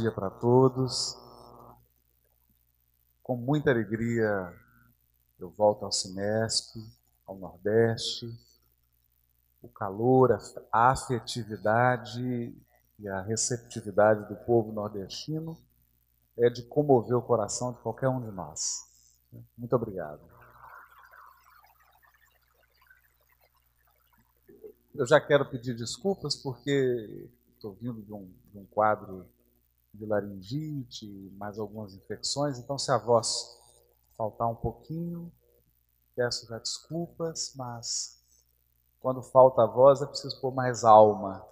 dia para todos. Com muita alegria eu volto ao Cinesp, ao Nordeste. O calor, a afetividade e a receptividade do povo nordestino é de comover o coração de qualquer um de nós. Muito obrigado. Eu já quero pedir desculpas porque estou vindo de um, de um quadro de laringite, mais algumas infecções, então se a voz faltar um pouquinho, peço já desculpas, mas quando falta a voz é preciso pôr mais alma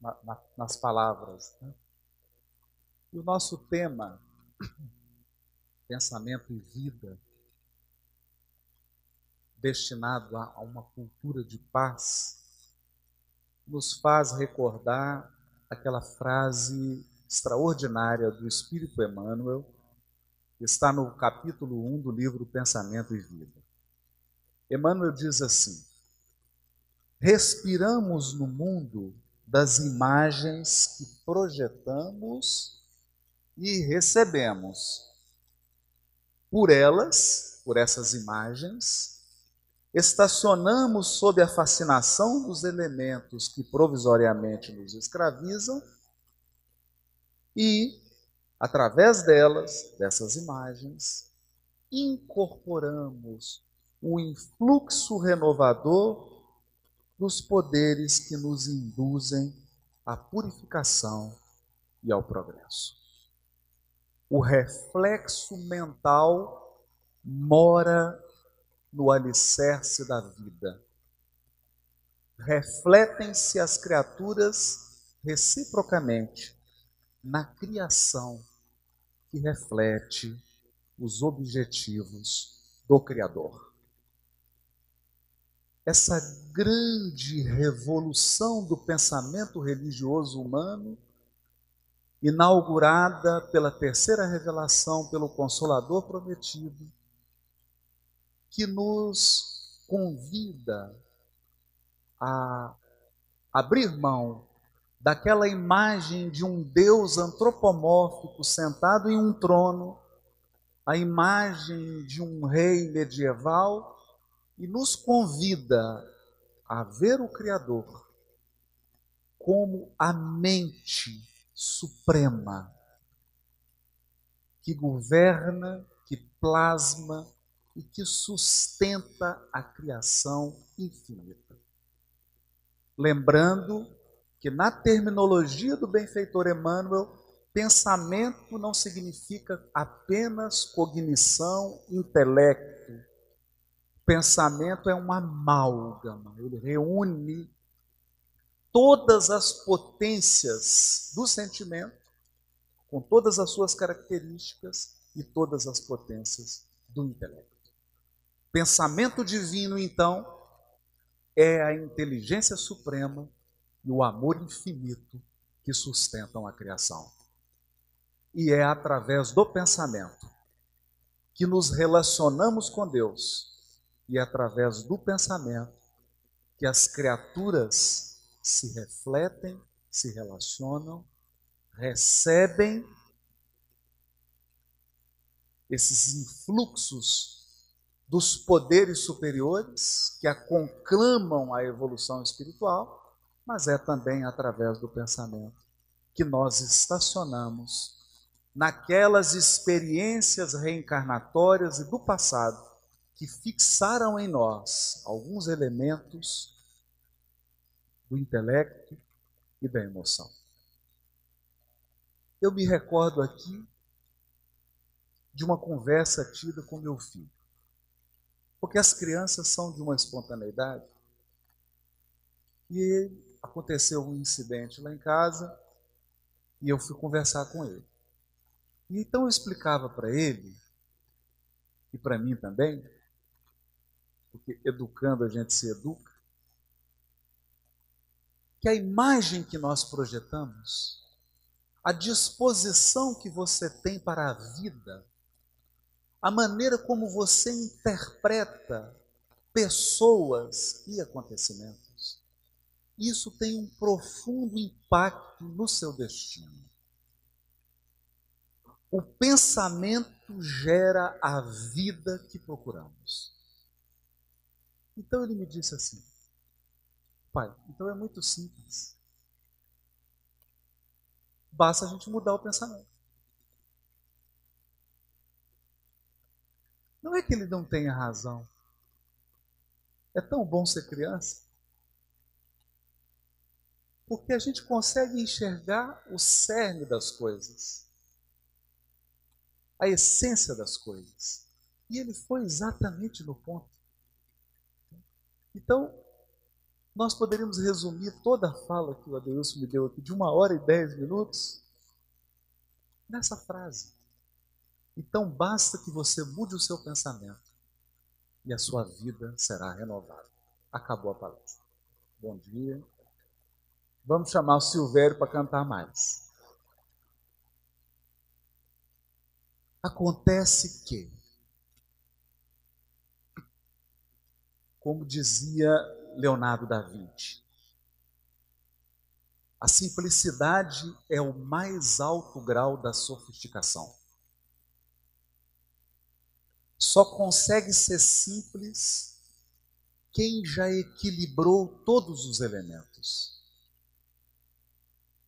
na, na, nas palavras. Né? E o nosso tema, pensamento e vida, destinado a, a uma cultura de paz, nos faz recordar aquela frase extraordinária do Espírito Emmanuel, está no capítulo 1 do livro Pensamento e Vida. Emmanuel diz assim: Respiramos no mundo das imagens que projetamos e recebemos. Por elas, por essas imagens, estacionamos sob a fascinação dos elementos que provisoriamente nos escravizam e, através delas, dessas imagens, incorporamos o influxo renovador dos poderes que nos induzem à purificação e ao progresso. O reflexo mental mora no alicerce da vida. Refletem-se as criaturas reciprocamente na criação que reflete os objetivos do Criador. Essa grande revolução do pensamento religioso humano, inaugurada pela terceira revelação pelo Consolador prometido, que nos convida a abrir mão daquela imagem de um Deus antropomórfico sentado em um trono, a imagem de um rei medieval, e nos convida a ver o Criador como a mente suprema que governa, que plasma e que sustenta a criação infinita. Lembrando que na terminologia do benfeitor Emmanuel, pensamento não significa apenas cognição, intelecto. Pensamento é uma amálgama, ele reúne todas as potências do sentimento, com todas as suas características e todas as potências do intelecto. Pensamento divino, então, é a inteligência suprema e o amor infinito que sustentam a criação. E é através do pensamento que nos relacionamos com Deus, e é através do pensamento que as criaturas se refletem, se relacionam, recebem esses influxos dos poderes superiores que a conclamam a evolução espiritual, mas é também através do pensamento que nós estacionamos naquelas experiências reencarnatórias e do passado que fixaram em nós alguns elementos do intelecto e da emoção. Eu me recordo aqui de uma conversa tida com meu filho. Porque as crianças são de uma espontaneidade. E aconteceu um incidente lá em casa e eu fui conversar com ele. Então eu explicava para ele, e para mim também, porque educando a gente se educa, que a imagem que nós projetamos, a disposição que você tem para a vida, a maneira como você interpreta pessoas e acontecimentos, isso tem um profundo impacto no seu destino. O pensamento gera a vida que procuramos. Então ele me disse assim: Pai, então é muito simples. Basta a gente mudar o pensamento. Não é que ele não tenha razão. É tão bom ser criança. Porque a gente consegue enxergar o cerne das coisas, a essência das coisas. E ele foi exatamente no ponto. Então, nós poderíamos resumir toda a fala que o Adeilson me deu aqui, de uma hora e dez minutos, nessa frase. Então, basta que você mude o seu pensamento e a sua vida será renovada. Acabou a palestra. Bom dia. Vamos chamar o Silvério para cantar mais. Acontece que, como dizia Leonardo da Vinci, a simplicidade é o mais alto grau da sofisticação. Só consegue ser simples quem já equilibrou todos os elementos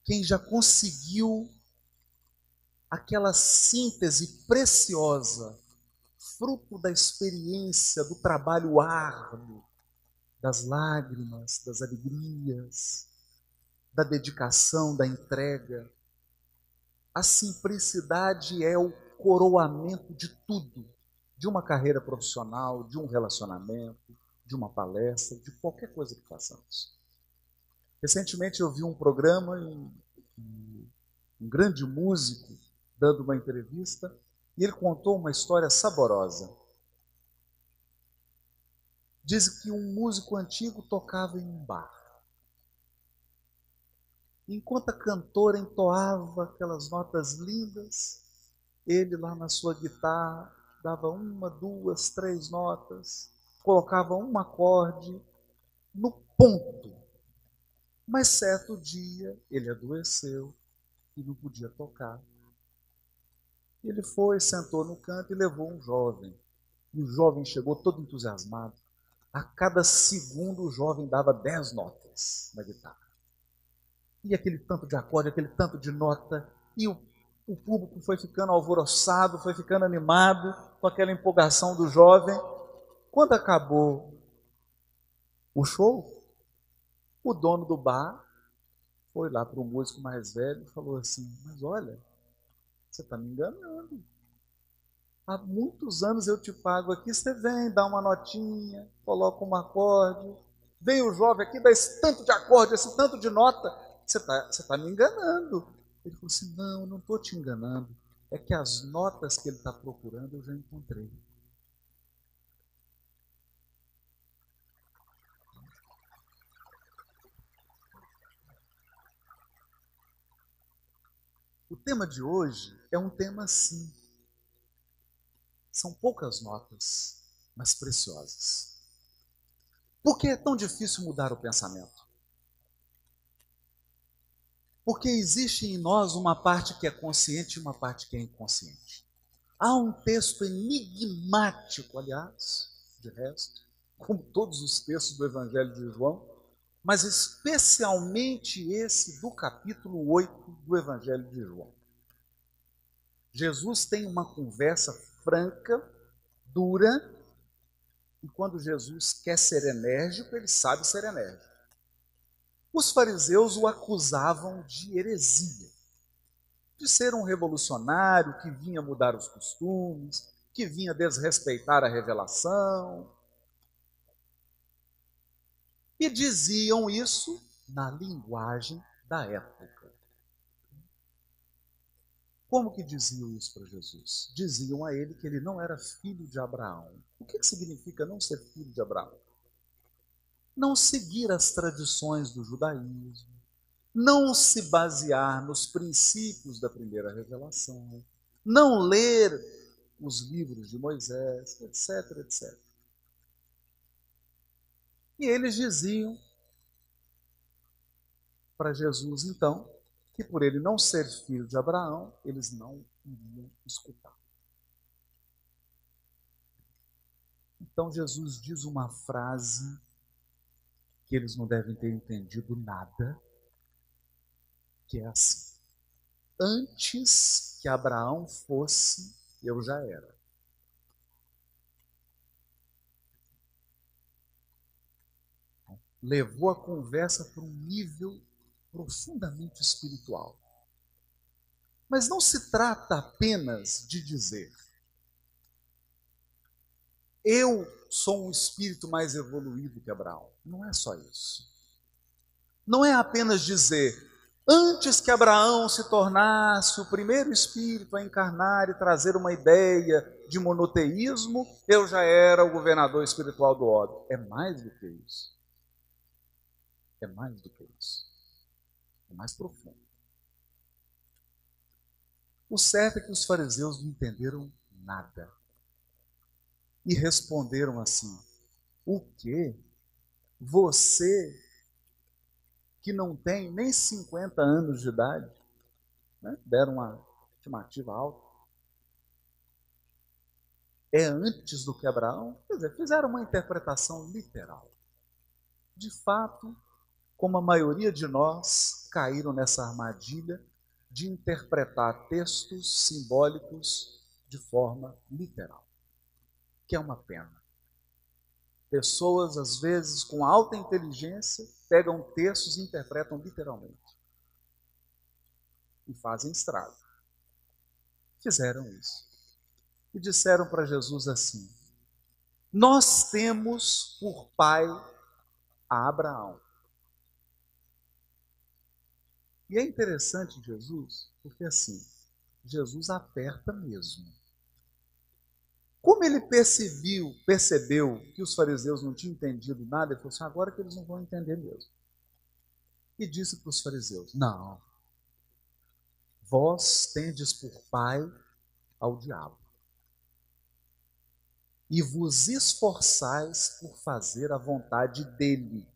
quem já conseguiu aquela síntese preciosa, fruto da experiência, do trabalho árduo, das lágrimas, das alegrias, da dedicação, da entrega. A simplicidade é o coroamento de tudo, de uma carreira profissional, de um relacionamento, de uma palestra, de qualquer coisa que façamos. Recentemente eu vi um programa, um, um grande músico dando uma entrevista, e ele contou uma história saborosa. Diz que um músico antigo tocava em um bar. Enquanto a cantora entoava aquelas notas lindas, ele lá na sua guitarra dava uma, duas, três notas, colocava um acorde no ponto mas certo dia ele adoeceu e não podia tocar. Ele foi, sentou no canto e levou um jovem. E o jovem chegou todo entusiasmado. A cada segundo o jovem dava dez notas na guitarra. E aquele tanto de acorde, aquele tanto de nota. E o, o público foi ficando alvoroçado, foi ficando animado com aquela empolgação do jovem. Quando acabou o show, o dono do bar foi lá para o músico mais velho e falou assim: Mas olha, você está me enganando. Há muitos anos eu te pago aqui, você vem, dá uma notinha, coloca um acorde. Vem o jovem aqui, dá esse tanto de acorde, esse tanto de nota. Você está tá me enganando. Ele falou assim: Não, não estou te enganando. É que as notas que ele está procurando eu já encontrei. O tema de hoje é um tema assim. São poucas notas, mas preciosas. Por que é tão difícil mudar o pensamento? Porque existe em nós uma parte que é consciente e uma parte que é inconsciente. Há um texto enigmático, aliás, de resto, como todos os textos do Evangelho de João, mas especialmente esse do capítulo 8 do Evangelho de João. Jesus tem uma conversa franca, dura, e quando Jesus quer ser enérgico, ele sabe ser enérgico. Os fariseus o acusavam de heresia, de ser um revolucionário que vinha mudar os costumes, que vinha desrespeitar a revelação, e diziam isso na linguagem da época. Como que diziam isso para Jesus? Diziam a ele que ele não era filho de Abraão. O que, que significa não ser filho de Abraão? Não seguir as tradições do judaísmo, não se basear nos princípios da primeira revelação, não ler os livros de Moisés, etc, etc. E eles diziam para Jesus, então, que por ele não ser filho de Abraão, eles não iriam escutar. Então Jesus diz uma frase que eles não devem ter entendido nada, que é assim: Antes que Abraão fosse, eu já era. Levou a conversa para um nível profundamente espiritual. Mas não se trata apenas de dizer, eu sou um espírito mais evoluído que Abraão. Não é só isso. Não é apenas dizer, antes que Abraão se tornasse o primeiro espírito a encarnar e trazer uma ideia de monoteísmo, eu já era o governador espiritual do ódio. É mais do que isso. É mais do que isso. É mais profundo. O certo é que os fariseus não entenderam nada e responderam assim: O que? Você que não tem nem 50 anos de idade, né? deram uma estimativa alta. É antes do que Abraão? Quer dizer, fizeram uma interpretação literal. De fato, como a maioria de nós caíram nessa armadilha de interpretar textos simbólicos de forma literal que é uma pena. Pessoas, às vezes, com alta inteligência, pegam textos e interpretam literalmente. E fazem estrago. Fizeram isso. E disseram para Jesus assim: Nós temos por pai a Abraão. E é interessante Jesus, porque assim, Jesus aperta mesmo. Como ele percebeu, percebeu que os fariseus não tinham entendido nada, ele falou assim: agora que eles não vão entender mesmo. E disse para os fariseus: Não, vós tendes por pai ao diabo, e vos esforçais por fazer a vontade dele,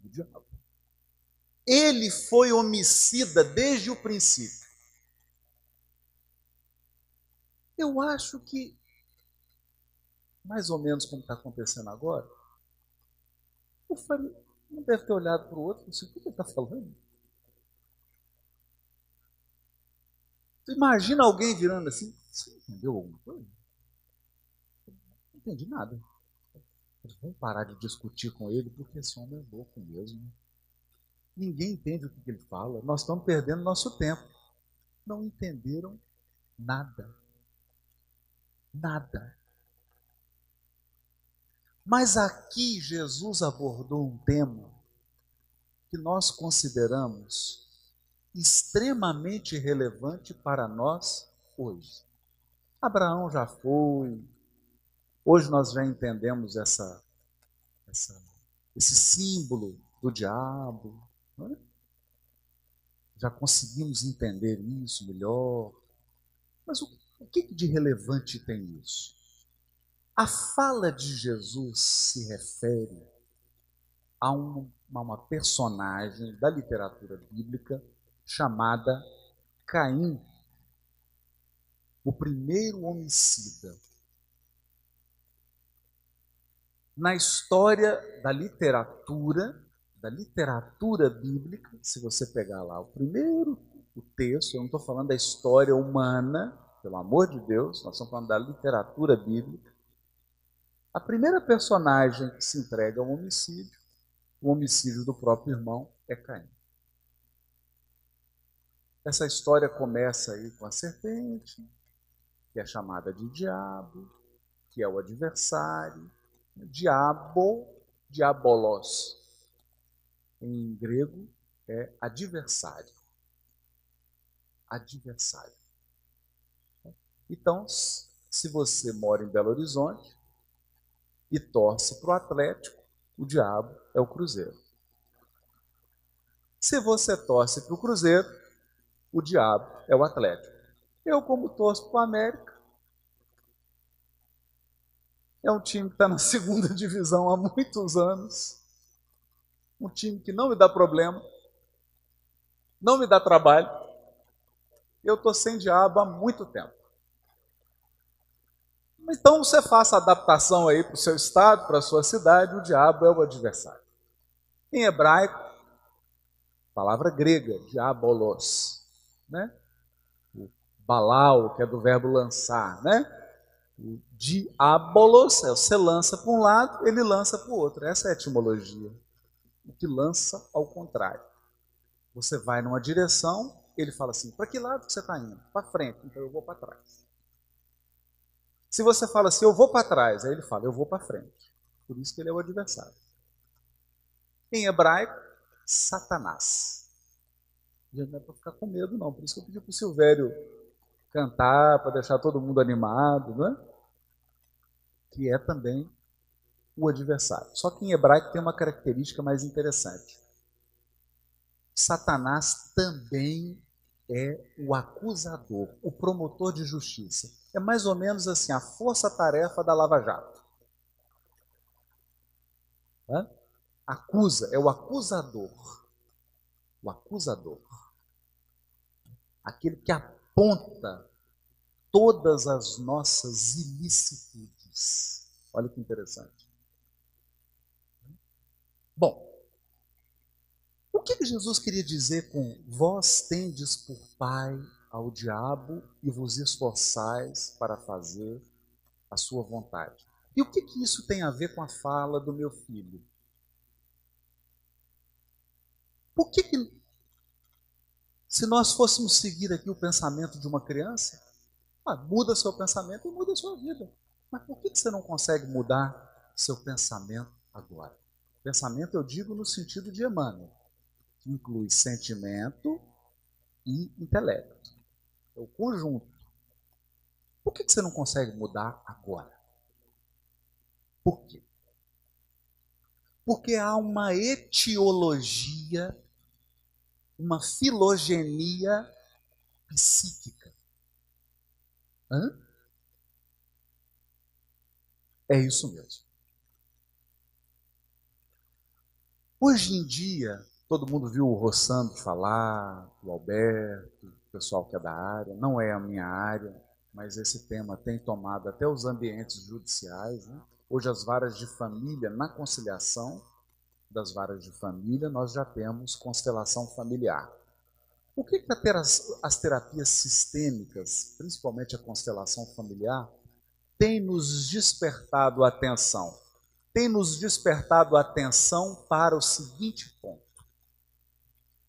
do diabo. Ele foi homicida desde o princípio. Eu acho que mais ou menos como está acontecendo agora, o fariseu não deve ter olhado para o outro e disse, o que ele está falando? Imagina alguém virando assim, você entendeu alguma coisa? Não entendi nada. Vamos parar de discutir com ele, porque esse homem é louco mesmo. Ninguém entende o que ele fala. Nós estamos perdendo nosso tempo. Não entenderam nada. Nada. Mas aqui Jesus abordou um tema que nós consideramos extremamente relevante para nós hoje. Abraão já foi, hoje nós já entendemos essa, essa esse símbolo do diabo, é? já conseguimos entender isso melhor. Mas o, o que de relevante tem isso? A fala de Jesus se refere a uma, uma personagem da literatura bíblica chamada Caim, o primeiro homicida. Na história da literatura, da literatura bíblica, se você pegar lá o primeiro o texto, eu não estou falando da história humana, pelo amor de Deus, nós estamos falando da literatura bíblica. A primeira personagem que se entrega ao homicídio, o homicídio do próprio irmão, é Caim. Essa história começa aí com a serpente, que é chamada de diabo, que é o adversário. Diabo, diabolos, em grego é adversário. Adversário. Então, se você mora em Belo Horizonte, e torce para o Atlético, o diabo é o Cruzeiro. Se você torce para o Cruzeiro, o diabo é o Atlético. Eu, como torço para o América, é um time que está na segunda divisão há muitos anos, um time que não me dá problema, não me dá trabalho. Eu estou sem diabo há muito tempo. Então você faça adaptação aí para o seu estado, para a sua cidade, o diabo é o adversário. Em hebraico, palavra grega, diabolos, né? O balal, que é do verbo lançar, né? O diabolos, é você lança para um lado, ele lança para o outro. Essa é a etimologia. O que lança ao contrário. Você vai numa direção, ele fala assim: para que lado você está indo? Para frente, então eu vou para trás. Se você fala assim, eu vou para trás, aí ele fala, eu vou para frente. Por isso que ele é o adversário. Em hebraico, Satanás. Não é para ficar com medo, não. Por isso que eu pedi para o Silvério cantar, para deixar todo mundo animado, não é? Que é também o adversário. Só que em hebraico tem uma característica mais interessante. Satanás também é o acusador, o promotor de justiça. É mais ou menos assim a força-tarefa da Lava Jato. Hã? Acusa, é o acusador. O acusador. Aquele que aponta todas as nossas ilicitudes. Olha que interessante. Bom, o que, Jesus queria dizer com vós tendes por pai ao diabo e vos esforçais para fazer a sua vontade? E o que, que isso tem a ver com a fala do meu filho? Por que, que se nós fôssemos seguir aqui o pensamento de uma criança, ah, muda seu pensamento e muda sua vida. Mas por que, que você não consegue mudar seu pensamento agora? Pensamento eu digo no sentido de Emmanuel, que inclui sentimento e intelecto. É o conjunto. Por que você não consegue mudar agora? Por quê? Porque há uma etiologia, uma filogenia psíquica. Hã? É isso mesmo. Hoje em dia, todo mundo viu o Rossando falar, o Alberto, o pessoal que é da área, não é a minha área, mas esse tema tem tomado até os ambientes judiciais. Né? Hoje, as varas de família, na conciliação das varas de família, nós já temos constelação familiar. O que, que as terapias sistêmicas, principalmente a constelação familiar, tem nos despertado a atenção? Tem nos despertado a atenção para o seguinte ponto: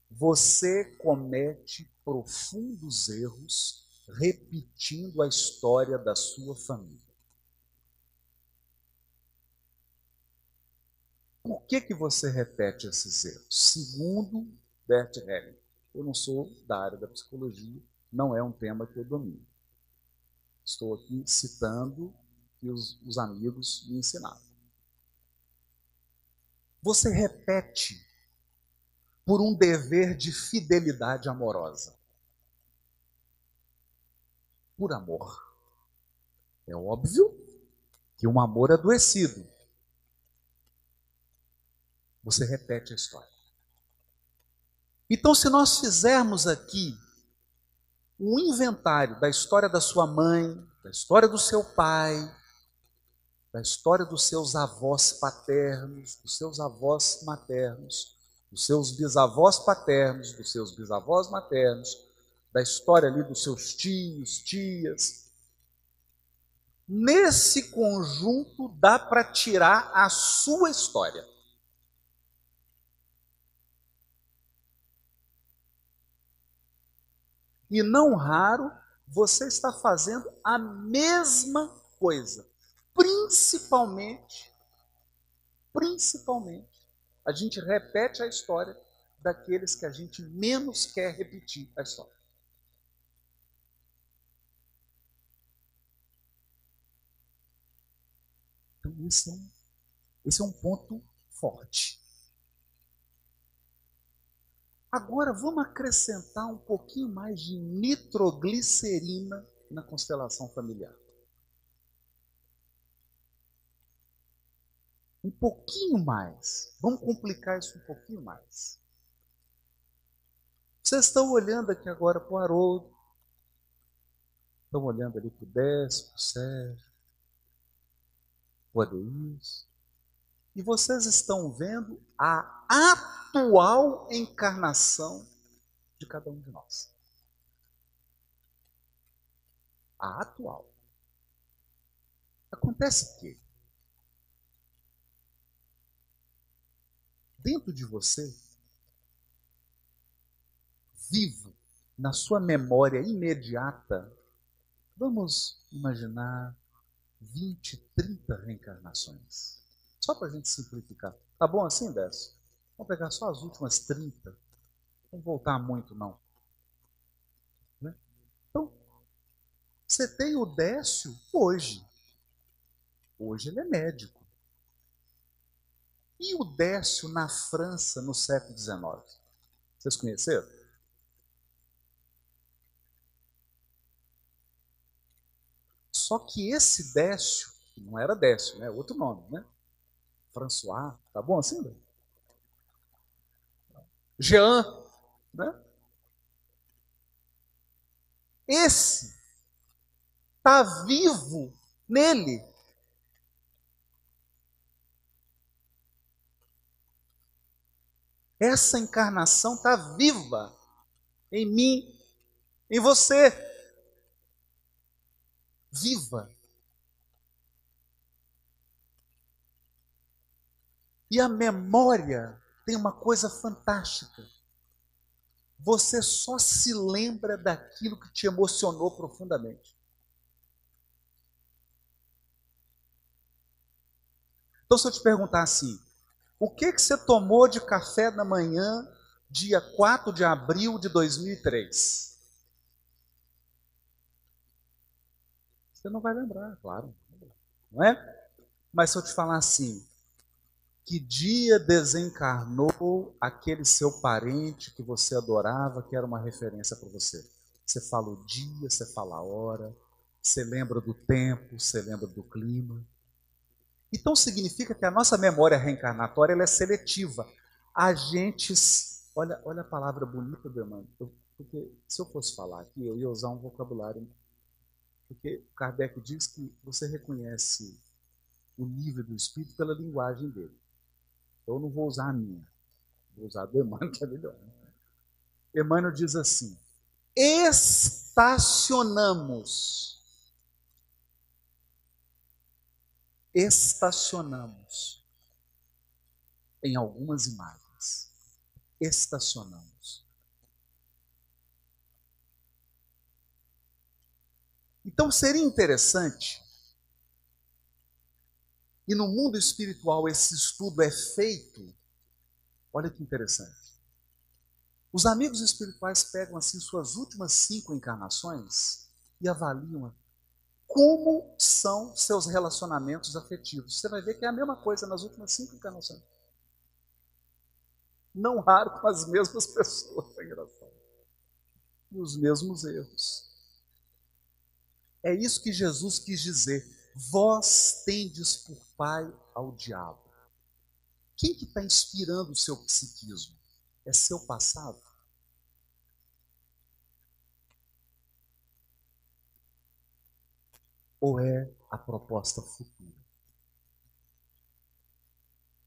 você comete profundos erros repetindo a história da sua família. Por que, que você repete esses erros? Segundo Bert Helling, eu não sou da área da psicologia, não é um tema que eu domino. Estou aqui citando que os, os amigos me ensinaram você repete por um dever de fidelidade amorosa. Por amor. É óbvio que um amor adoecido. Você repete a história. Então, se nós fizermos aqui um inventário da história da sua mãe, da história do seu pai, da história dos seus avós paternos, dos seus avós maternos, dos seus bisavós paternos, dos seus bisavós maternos, da história ali dos seus tios, tias. Nesse conjunto dá para tirar a sua história. E não raro você está fazendo a mesma coisa principalmente, principalmente, a gente repete a história daqueles que a gente menos quer repetir a história. Então, esse é um, esse é um ponto forte. Agora, vamos acrescentar um pouquinho mais de nitroglicerina na constelação familiar. Um pouquinho mais. Vamos complicar isso um pouquinho mais. Vocês estão olhando aqui agora para o Haroldo, estão olhando ali para o Décio, para o Sérgio, o Adeus, e vocês estão vendo a atual encarnação de cada um de nós. A atual. Acontece que dentro de você, vivo na sua memória imediata, vamos imaginar 20, 30 reencarnações. Só para a gente simplificar. Tá bom assim, Décio? Vamos pegar só as últimas 30. Não vamos voltar muito, não. Né? Então, você tem o Décio hoje. Hoje ele é médico. E o Décio na França no século XIX? Vocês conheceram? Só que esse Décio, não era Décio, né? Outro nome, né? François, tá bom assim? Né? Jean, né? Esse está vivo nele. Essa encarnação está viva em mim, em você. Viva. E a memória tem uma coisa fantástica. Você só se lembra daquilo que te emocionou profundamente. Então, se eu te perguntar assim, o que, que você tomou de café da manhã, dia 4 de abril de 2003? Você não vai lembrar, claro. Não é? Mas se eu te falar assim, que dia desencarnou aquele seu parente que você adorava, que era uma referência para você? Você fala o dia, você fala a hora, você lembra do tempo, você lembra do clima. Então significa que a nossa memória reencarnatória ela é seletiva. A gente. Olha, olha a palavra bonita do Emmanuel. Porque se eu fosse falar aqui, eu ia usar um vocabulário. Porque Kardec diz que você reconhece o nível do espírito pela linguagem dele. Eu não vou usar a minha. Vou usar a do Emmanuel, que é melhor. Emmanuel diz assim: estacionamos estacionamos em algumas imagens. Estacionamos. Então seria interessante, e no mundo espiritual esse estudo é feito, olha que interessante. Os amigos espirituais pegam assim suas últimas cinco encarnações e avaliam como são seus relacionamentos afetivos. Você vai ver que é a mesma coisa nas últimas cinco encarnações. Não raro com as mesmas pessoas, é engraçado. E os mesmos erros. É isso que Jesus quis dizer. Vós tendes por pai ao diabo. Quem que está inspirando o seu psiquismo? É seu passado? Ou é a proposta futura?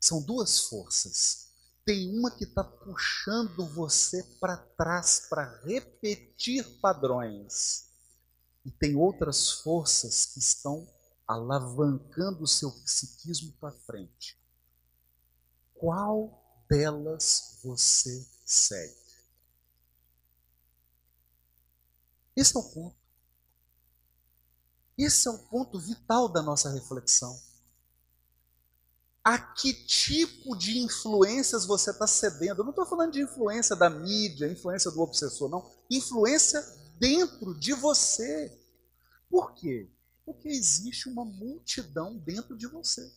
São duas forças. Tem uma que está puxando você para trás para repetir padrões. E tem outras forças que estão alavancando o seu psiquismo para frente. Qual delas você segue? Esse é o ponto. Esse é o ponto vital da nossa reflexão. A que tipo de influências você está cedendo? Eu não estou falando de influência da mídia, influência do obsessor, não. Influência dentro de você. Por quê? Porque existe uma multidão dentro de você.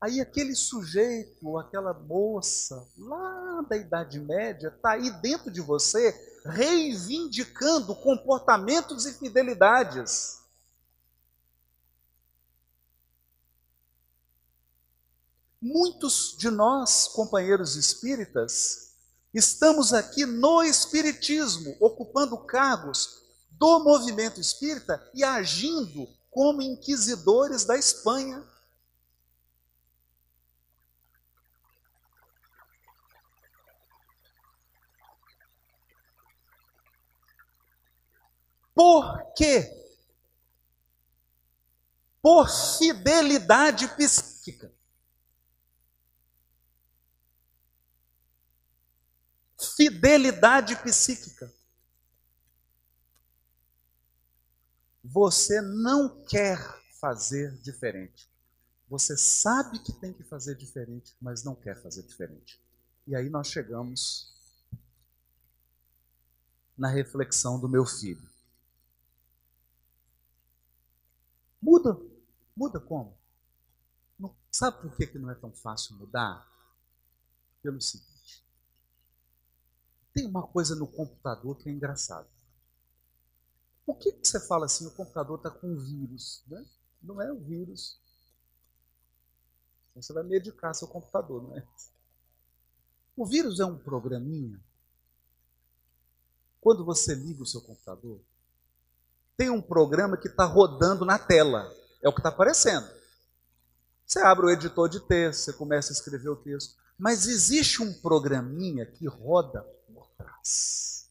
Aí aquele sujeito, aquela moça, lá da Idade Média, está aí dentro de você, reivindicando comportamentos e fidelidades. Muitos de nós, companheiros espíritas, Estamos aqui no Espiritismo, ocupando cargos do movimento espírita e agindo como inquisidores da Espanha. Por quê? Por fidelidade psíquica. Fidelidade psíquica. Você não quer fazer diferente. Você sabe que tem que fazer diferente, mas não quer fazer diferente. E aí nós chegamos na reflexão do meu filho. Muda. Muda como? Não, sabe por que, que não é tão fácil mudar? Pelo seguinte: tem uma coisa no computador que é engraçado. Por que, que você fala assim, o computador está com vírus? Né? Não é o vírus. Você vai medicar seu computador, não é? O vírus é um programinha. Quando você liga o seu computador, tem um programa que está rodando na tela. É o que está aparecendo. Você abre o editor de texto, você começa a escrever o texto. Mas existe um programinha que roda por trás.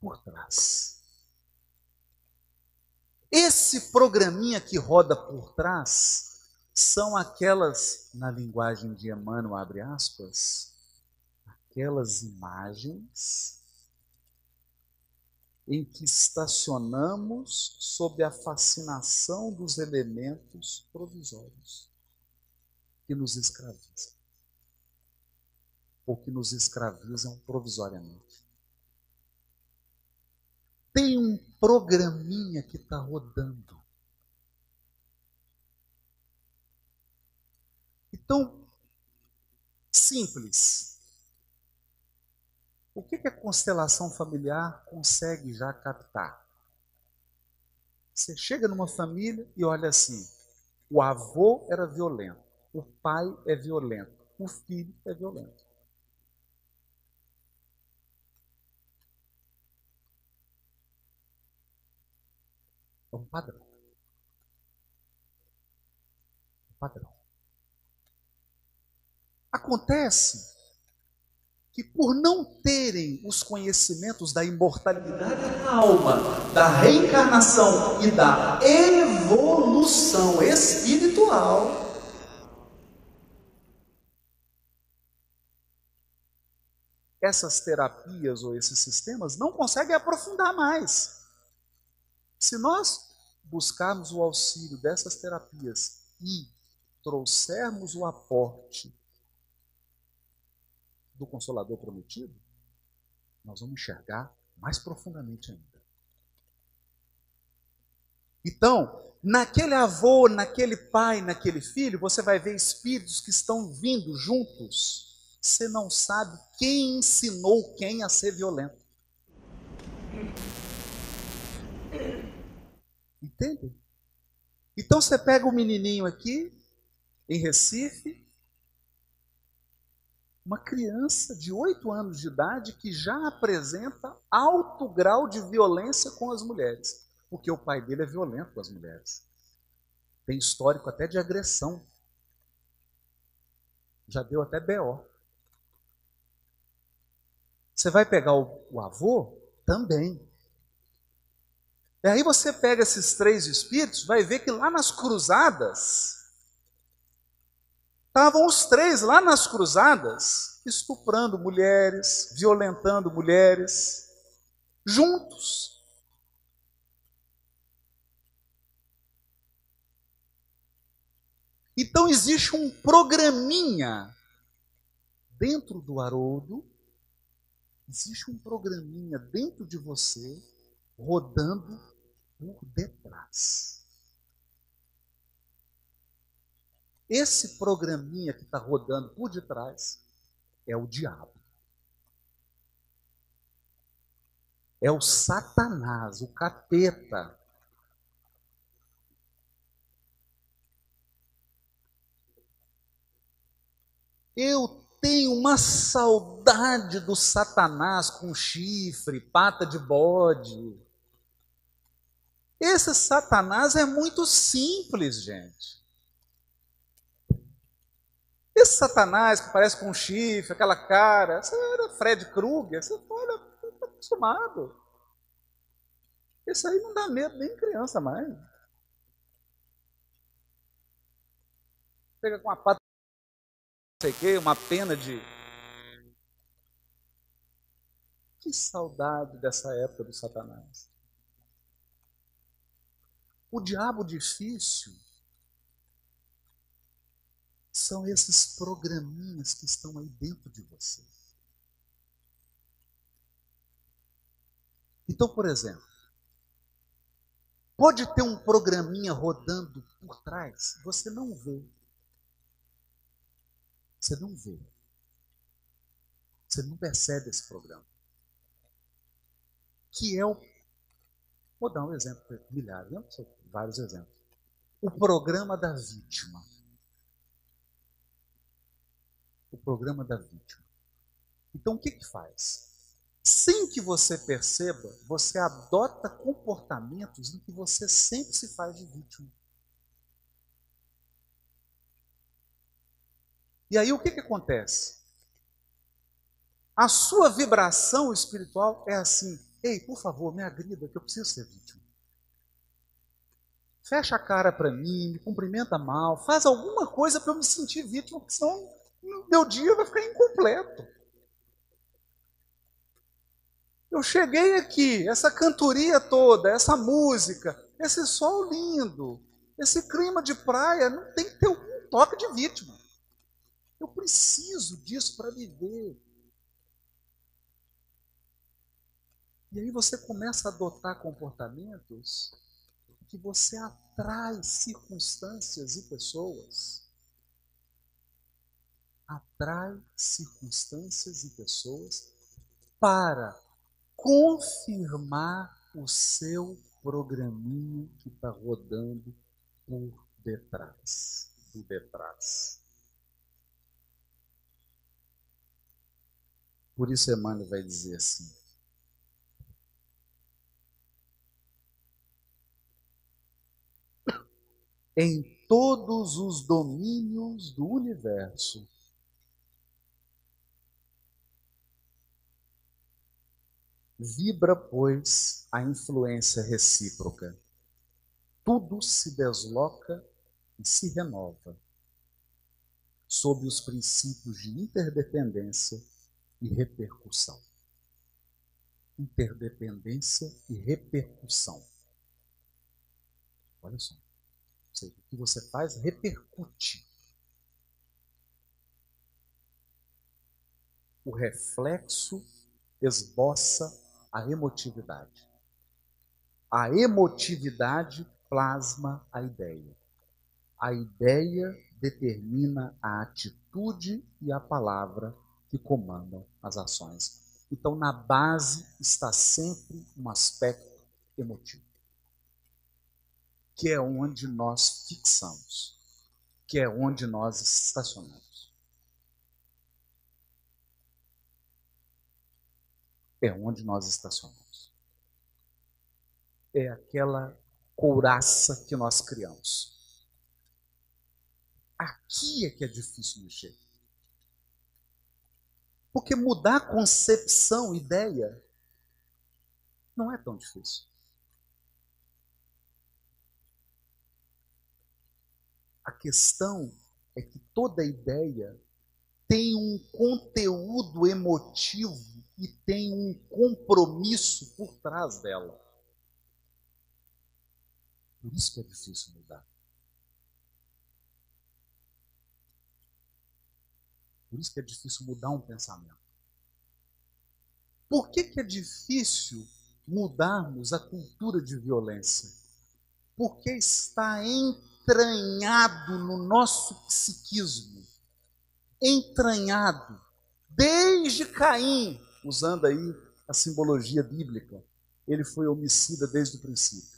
Por trás. Esse programinha que roda por trás são aquelas, na linguagem de Emmanuel, abre aspas, aquelas imagens em que estacionamos sob a fascinação dos elementos provisórios que nos escravizam ou que nos escravizam provisoriamente. Tem um programinha que está rodando. Então, simples. O que, que a constelação familiar consegue já captar? Você chega numa família e olha assim: o avô era violento, o pai é violento, o filho é violento. É um padrão. Um padrão. Acontece que por não terem os conhecimentos da imortalidade da alma, da reencarnação e da evolução espiritual, essas terapias ou esses sistemas não conseguem aprofundar mais. Se nós buscarmos o auxílio dessas terapias e trouxermos o aporte do Consolador prometido, nós vamos enxergar mais profundamente ainda. Então, naquele avô, naquele pai, naquele filho, você vai ver espíritos que estão vindo juntos. Você não sabe quem ensinou quem a ser violento. Entende? Então você pega o menininho aqui, em Recife, uma criança de 8 anos de idade que já apresenta alto grau de violência com as mulheres, porque o pai dele é violento com as mulheres. Tem histórico até de agressão. Já deu até BO. Você vai pegar o, o avô? Também. E aí você pega esses três espíritos, vai ver que lá nas cruzadas, Estavam os três lá nas cruzadas, estuprando mulheres, violentando mulheres, juntos. Então existe um programinha dentro do Haroldo, existe um programinha dentro de você rodando por detrás. Esse programinha que está rodando por detrás é o diabo. É o Satanás, o capeta. Eu tenho uma saudade do Satanás com chifre, pata de bode. Esse Satanás é muito simples, gente. Esse Satanás que parece com chifre, aquela cara, você era Fred Krueger, você olha, está acostumado. Esse aí não dá medo nem criança mais. Pega com uma pata, não sei o quê, uma pena de. Que saudade dessa época do Satanás. O diabo difícil são esses programinhas que estão aí dentro de você. Então, por exemplo, pode ter um programinha rodando por trás, você não vê. Você não vê. Você não percebe esse programa. Que é o. Vou dar um exemplo, milhares, sei, vários exemplos. O programa da vítima o programa da vítima. Então, o que, que faz? Sem que você perceba, você adota comportamentos em que você sempre se faz de vítima. E aí o que, que acontece? A sua vibração espiritual é assim: ei, por favor, me agrida, que eu preciso ser vítima. Fecha a cara para mim, me cumprimenta mal, faz alguma coisa para eu me sentir vítima, porque senão meu dia vai ficar incompleto. Eu cheguei aqui, essa cantoria toda, essa música, esse sol lindo, esse clima de praia, não tem que ter um toque de vítima. Eu preciso disso para viver. E aí você começa a adotar comportamentos que você atrai circunstâncias e pessoas atrai circunstâncias e pessoas para confirmar o seu programinha que está rodando por detrás. Por detrás. Por isso Emmanuel vai dizer assim. Em todos os domínios do universo, Vibra, pois, a influência recíproca. Tudo se desloca e se renova sob os princípios de interdependência e repercussão. Interdependência e repercussão. Olha só. o que você faz repercute. O reflexo esboça a emotividade. A emotividade plasma a ideia. A ideia determina a atitude e a palavra que comandam as ações. Então, na base está sempre um aspecto emotivo, que é onde nós fixamos, que é onde nós estacionamos. É onde nós estacionamos. É aquela couraça que nós criamos. Aqui é que é difícil mexer. Porque mudar concepção, ideia, não é tão difícil. A questão é que toda ideia tem um conteúdo emotivo e tem um compromisso por trás dela. Por isso que é difícil mudar. Por isso que é difícil mudar um pensamento. Por que, que é difícil mudarmos a cultura de violência? Porque está entranhado no nosso psiquismo, entranhado desde Caim usando aí a simbologia bíblica, ele foi homicida desde o princípio.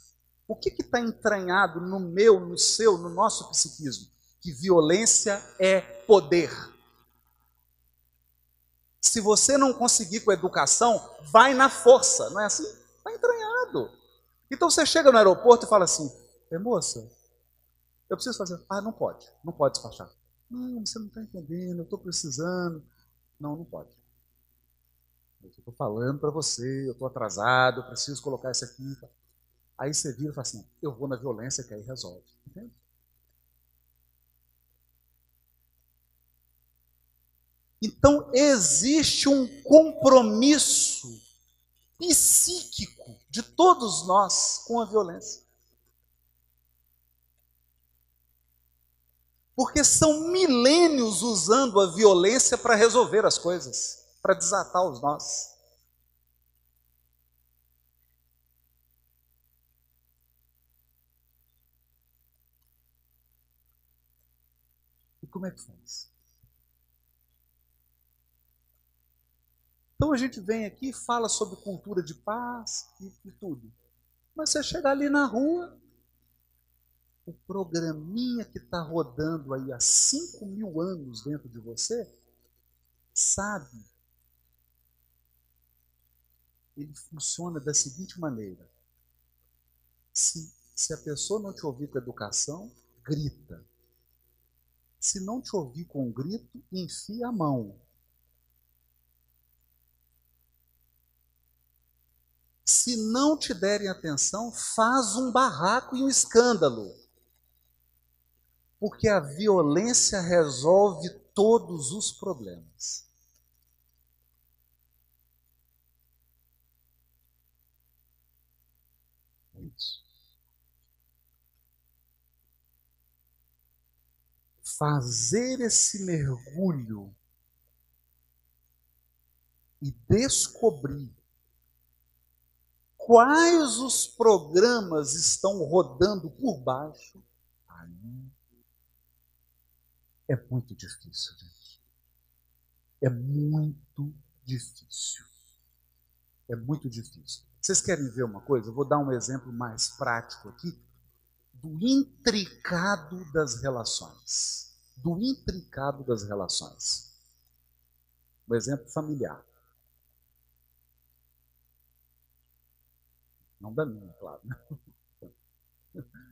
O que está entranhado no meu, no seu, no nosso psiquismo? Que violência é poder. Se você não conseguir com a educação, vai na força, não é assim? Está entranhado. Então você chega no aeroporto e fala assim: é, moça, eu preciso fazer. Ah, não pode, não pode despachar. Não, você não está entendendo, eu estou precisando. Não, não pode. Eu estou falando para você, eu estou atrasado, eu preciso colocar isso aqui. Aí você vira e fala assim: eu vou na violência que aí resolve. Entende? Então existe um compromisso psíquico de todos nós com a violência. Porque são milênios usando a violência para resolver as coisas, para desatar os nós. E como é que faz? Então a gente vem aqui fala sobre cultura de paz e, e tudo. Mas você chegar ali na rua, o programinha que está rodando aí há 5 mil anos dentro de você, sabe, ele funciona da seguinte maneira. Se, se a pessoa não te ouvir com educação, grita. Se não te ouvir com grito, enfia a mão. Se não te derem atenção, faz um barraco e um escândalo. Porque a violência resolve todos os problemas. É isso. Fazer esse mergulho e descobrir quais os programas estão rodando por baixo, aí é muito difícil, gente. É muito difícil. É muito difícil. Vocês querem ver uma coisa? Eu vou dar um exemplo mais prático aqui do intricado das relações. Do intricado das relações. Um exemplo familiar. Não da minha, claro.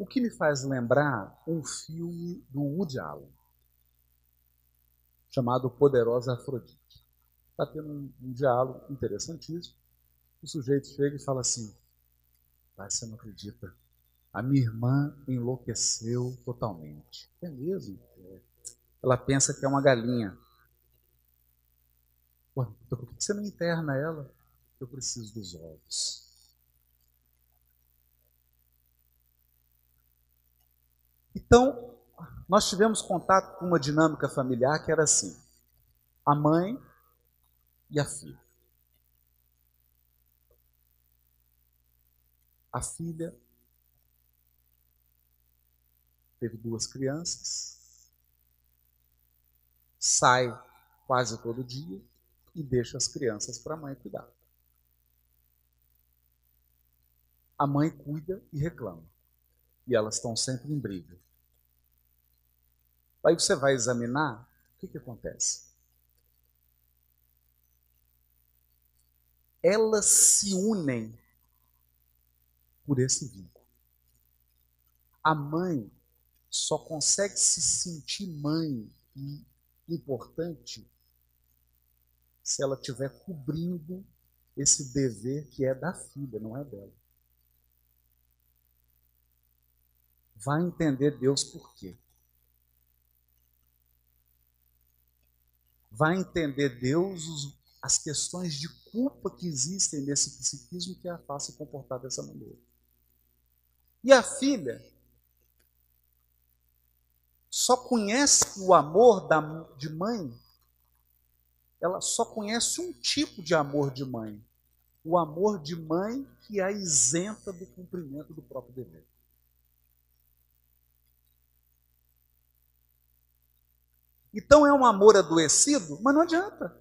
O que me faz lembrar um filme do Woody Allen, chamado Poderosa Afrodite. Está tendo um, um diálogo interessantíssimo. O sujeito chega e fala assim: Pai, você não acredita. A minha irmã enlouqueceu totalmente. É mesmo? Ela pensa que é uma galinha. Então por que você não interna ela? Eu preciso dos ovos. Então, nós tivemos contato com uma dinâmica familiar que era assim: a mãe e a filha. A filha teve duas crianças, sai quase todo dia, e deixa as crianças para a mãe cuidar. A mãe cuida e reclama. E elas estão sempre em briga. Aí você vai examinar, o que, que acontece? Elas se unem por esse vínculo. A mãe só consegue se sentir mãe e importante se ela estiver cobrindo esse dever que é da filha, não é dela. Vai entender Deus por quê. Vai entender Deus os, as questões de culpa que existem nesse psiquismo que a faça comportar dessa maneira. E a filha só conhece o amor da, de mãe ela só conhece um tipo de amor de mãe. O amor de mãe que a isenta do cumprimento do próprio dever. Então é um amor adoecido, mas não adianta.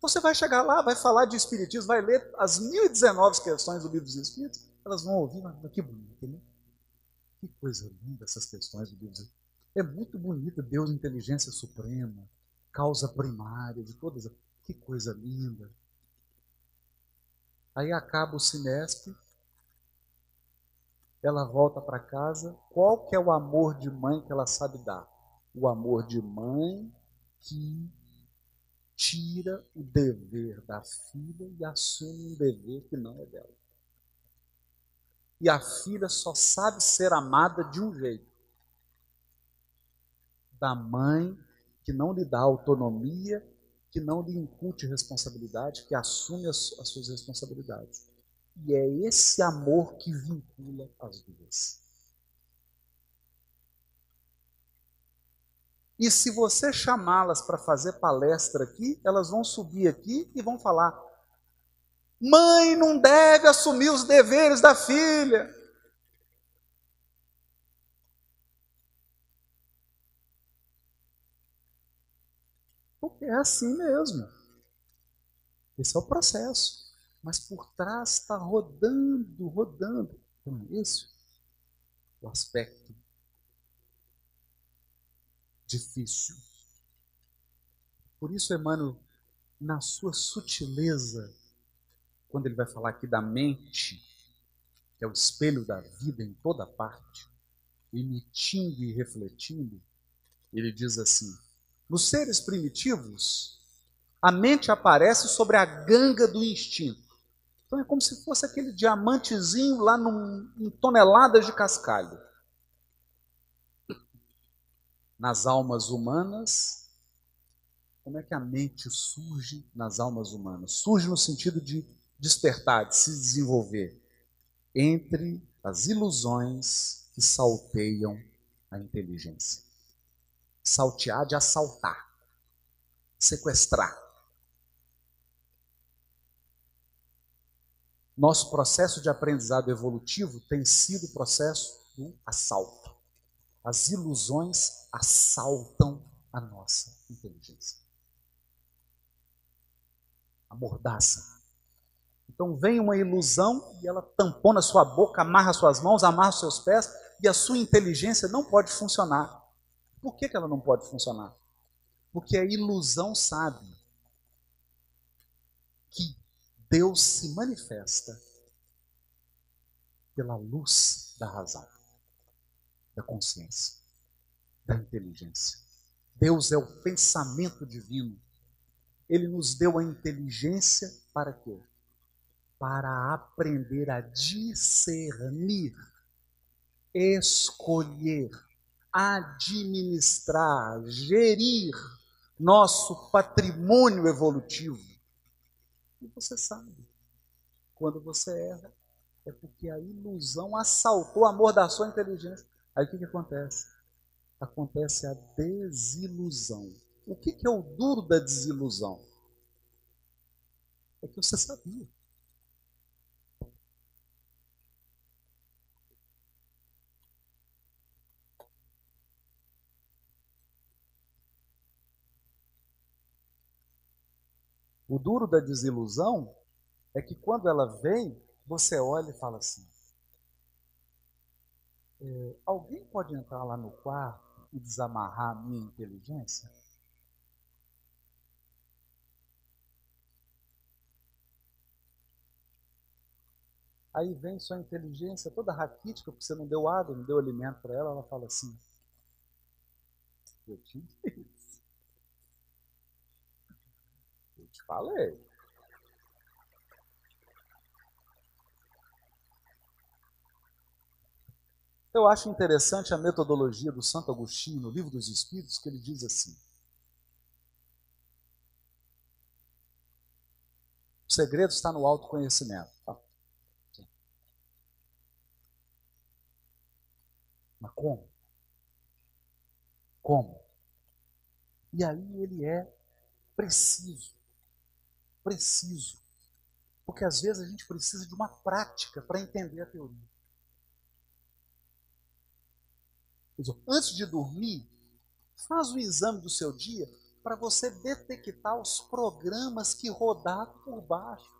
Você vai chegar lá, vai falar de Espiritismo, vai ler as 1019 questões do livro dos Espíritos, elas vão ouvir, mas que bonito, né? Que coisa linda essas questões do livro dos Espíritos. É muito bonito Deus, inteligência suprema, causa primária de todas. Que coisa linda. Aí acaba o semestre, ela volta para casa. Qual que é o amor de mãe que ela sabe dar? O amor de mãe que tira o dever da filha e assume um dever que não é dela. E a filha só sabe ser amada de um jeito: da mãe que não lhe dá autonomia, que não lhe incute responsabilidade, que assume as, as suas responsabilidades. E é esse amor que vincula as duas. E se você chamá-las para fazer palestra aqui, elas vão subir aqui e vão falar: Mãe não deve assumir os deveres da filha. Porque é assim mesmo. Esse é o processo. Mas por trás está rodando, rodando. Então, esse é o aspecto difícil. Por isso, Emmanuel, na sua sutileza, quando ele vai falar aqui da mente, que é o espelho da vida em toda parte, emitindo e refletindo, ele diz assim: nos seres primitivos, a mente aparece sobre a ganga do instinto. Então é como se fosse aquele diamantezinho lá num, em toneladas de cascalho nas almas humanas, como é que a mente surge nas almas humanas? Surge no sentido de despertar, de se desenvolver entre as ilusões que salteiam a inteligência. Saltear de assaltar, sequestrar. Nosso processo de aprendizado evolutivo tem sido o processo do assalto. As ilusões assaltam a nossa inteligência. A mordaça. Então vem uma ilusão e ela tampona sua boca, amarra suas mãos, amarra seus pés e a sua inteligência não pode funcionar. Por que, que ela não pode funcionar? Porque a ilusão sabe que Deus se manifesta pela luz da razão da consciência, da inteligência. Deus é o pensamento divino. Ele nos deu a inteligência para quê? Para aprender a discernir, escolher, administrar, gerir nosso patrimônio evolutivo. E você sabe, quando você erra, é porque a ilusão assaltou o amor da sua inteligência. Aí o que, que acontece? Acontece a desilusão. O que, que é o duro da desilusão? É que você sabia. O duro da desilusão é que quando ela vem, você olha e fala assim: é, alguém pode entrar lá no quarto e desamarrar a minha inteligência? Aí vem sua inteligência toda raquítica, porque você não deu água, não deu alimento para ela, ela fala assim: Eu te disse. Eu te falei. Eu acho interessante a metodologia do Santo Agostinho no Livro dos Espíritos, que ele diz assim: O segredo está no autoconhecimento. Tá. Mas como? Como? E aí ele é preciso. Preciso. Porque às vezes a gente precisa de uma prática para entender a teoria. Antes de dormir, faz o exame do seu dia para você detectar os programas que rodaram por baixo.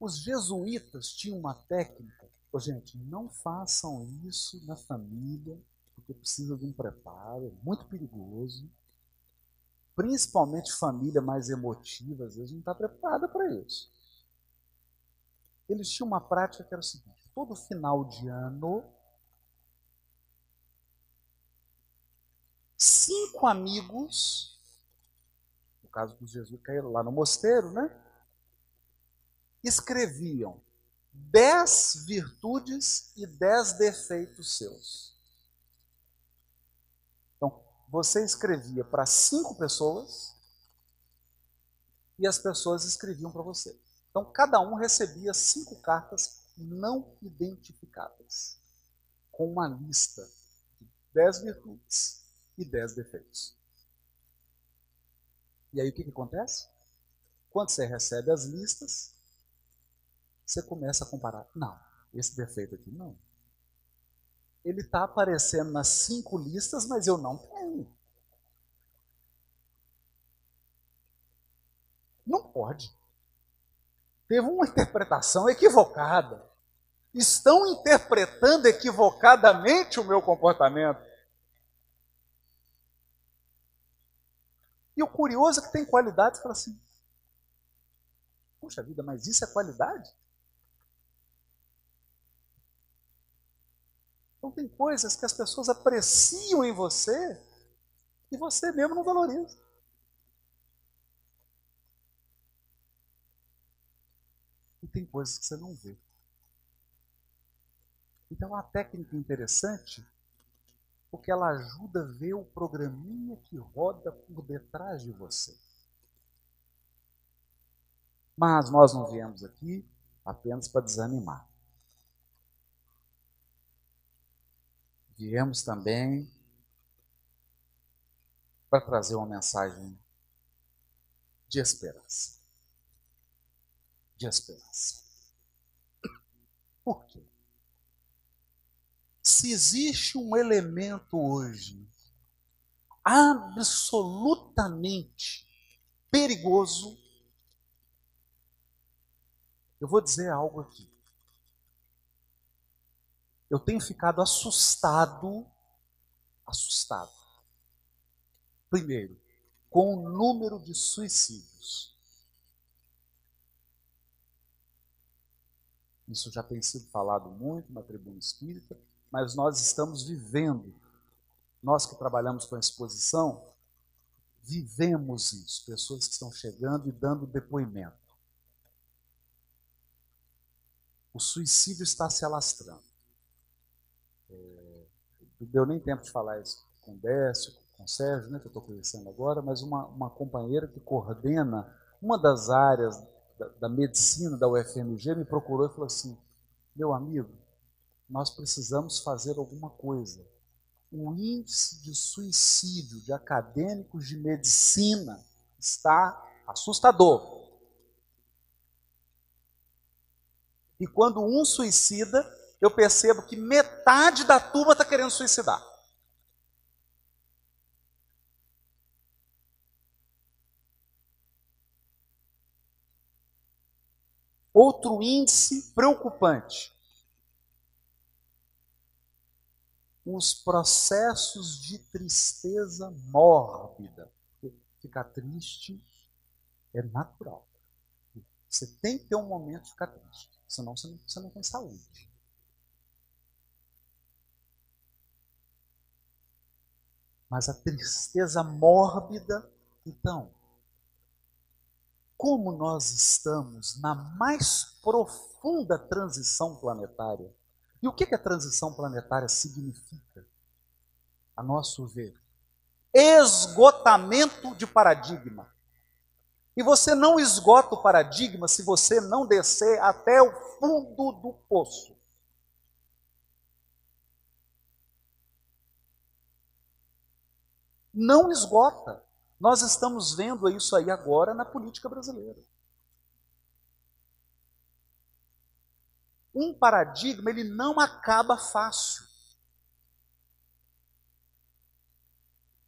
Os jesuítas tinham uma técnica. Oh, gente, não façam isso na família, precisa de um preparo, é muito perigoso. Principalmente família mais emotiva, às vezes não está preparada para isso. Eles tinham uma prática que era o seguinte: todo final de ano, cinco amigos, no caso dos Jesus caíram lá no mosteiro, né? Escreviam dez virtudes e dez defeitos seus. Você escrevia para cinco pessoas e as pessoas escreviam para você. Então, cada um recebia cinco cartas não identificadas, com uma lista de dez virtudes e dez defeitos. E aí o que, que acontece? Quando você recebe as listas, você começa a comparar. Não, esse defeito aqui não. Ele está aparecendo nas cinco listas, mas eu não tenho. Não pode. Teve uma interpretação equivocada. Estão interpretando equivocadamente o meu comportamento. E o curioso é que tem qualidades fala assim: Puxa vida, mas isso é qualidade? Então tem coisas que as pessoas apreciam em você e você mesmo não valoriza. E tem coisas que você não vê. Então, uma técnica interessante porque ela ajuda a ver o programinha que roda por detrás de você. Mas nós não viemos aqui apenas para desanimar. Viemos também para trazer uma mensagem de esperança. De esperança. Por quê? se existe um elemento hoje absolutamente perigoso, eu vou dizer algo aqui. Eu tenho ficado assustado, assustado. Primeiro, com o número de suicídios. Isso já tem sido falado muito na tribuna espírita, mas nós estamos vivendo. Nós que trabalhamos com a exposição, vivemos isso. Pessoas que estão chegando e dando depoimento. O suicídio está se alastrando. É, não deu nem tempo de falar isso com o Décio, com o Sérgio, né, que eu estou conhecendo agora, mas uma, uma companheira que coordena uma das áreas da, da medicina da UFMG me procurou e falou assim: meu amigo, nós precisamos fazer alguma coisa. O índice de suicídio de acadêmicos de medicina está assustador. E quando um suicida, eu percebo que metade da turma está querendo suicidar. Outro índice preocupante: os processos de tristeza mórbida. Ficar triste é natural. Você tem que ter um momento de ficar triste, senão você não, você não tem saúde. Mas a tristeza mórbida, então, como nós estamos na mais profunda transição planetária, e o que, que a transição planetária significa, a nosso ver? Esgotamento de paradigma. E você não esgota o paradigma se você não descer até o fundo do poço. Não esgota. Nós estamos vendo isso aí agora na política brasileira. um paradigma ele não acaba fácil.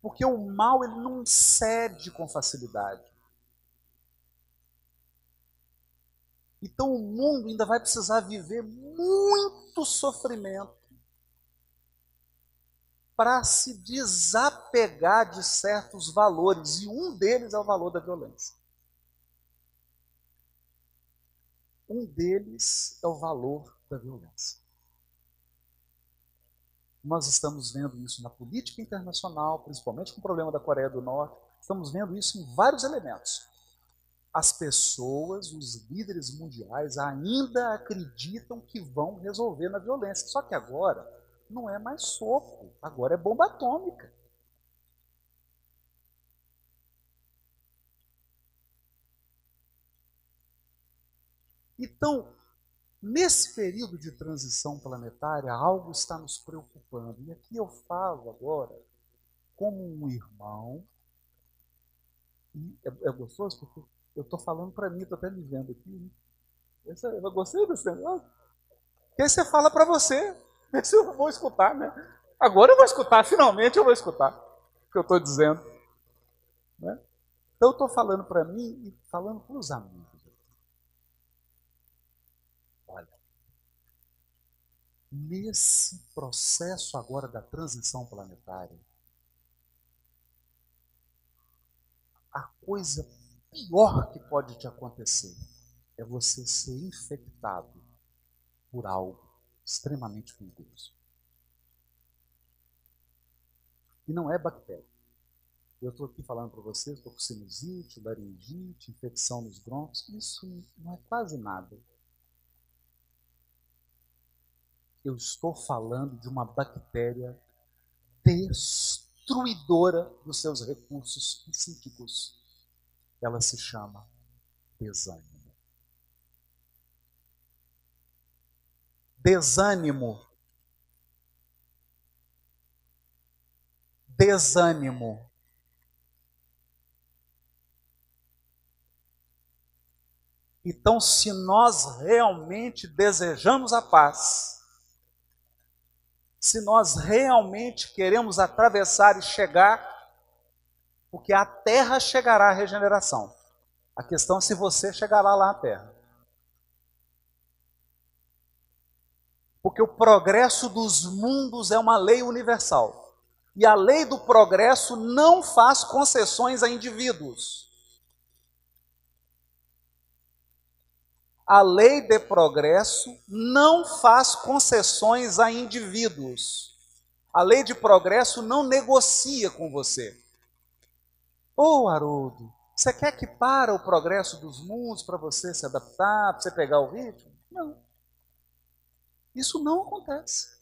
Porque o mal ele não cede com facilidade. Então o mundo ainda vai precisar viver muito sofrimento para se desapegar de certos valores, e um deles é o valor da violência. Um deles é o valor da violência. Nós estamos vendo isso na política internacional, principalmente com o problema da Coreia do Norte, estamos vendo isso em vários elementos. As pessoas, os líderes mundiais, ainda acreditam que vão resolver na violência. Só que agora não é mais soco, agora é bomba atômica. Então, nesse período de transição planetária, algo está nos preocupando. E aqui eu falo agora como um irmão. E é, é gostoso porque eu estou falando para mim, estou até me vendo aqui. Né? Eu gostei desse negócio. Que aí você fala para você. Ver se eu vou escutar, né? Agora eu vou escutar, finalmente eu vou escutar o que eu estou dizendo. Né? Então eu estou falando para mim e falando para os amigos. Olha, nesse processo agora da transição planetária, a coisa pior que pode te acontecer é você ser infectado por algo extremamente perigoso. E não é bactéria. Eu estou aqui falando para vocês, estou com sinusite, laringite, infecção nos brônquios. Isso não é quase nada. Eu estou falando de uma bactéria destruidora dos seus recursos psíquicos. Ela se chama desânimo. Desânimo. Desânimo. Então, se nós realmente desejamos a paz, se nós realmente queremos atravessar e chegar, porque a terra chegará à regeneração. A questão é se você chegará lá na terra. Porque o progresso dos mundos é uma lei universal. E a lei do progresso não faz concessões a indivíduos. A lei de progresso não faz concessões a indivíduos. A lei de progresso não negocia com você. Ô oh, Haroldo, você quer que para o progresso dos mundos para você se adaptar, para você pegar o ritmo? Não. Isso não acontece.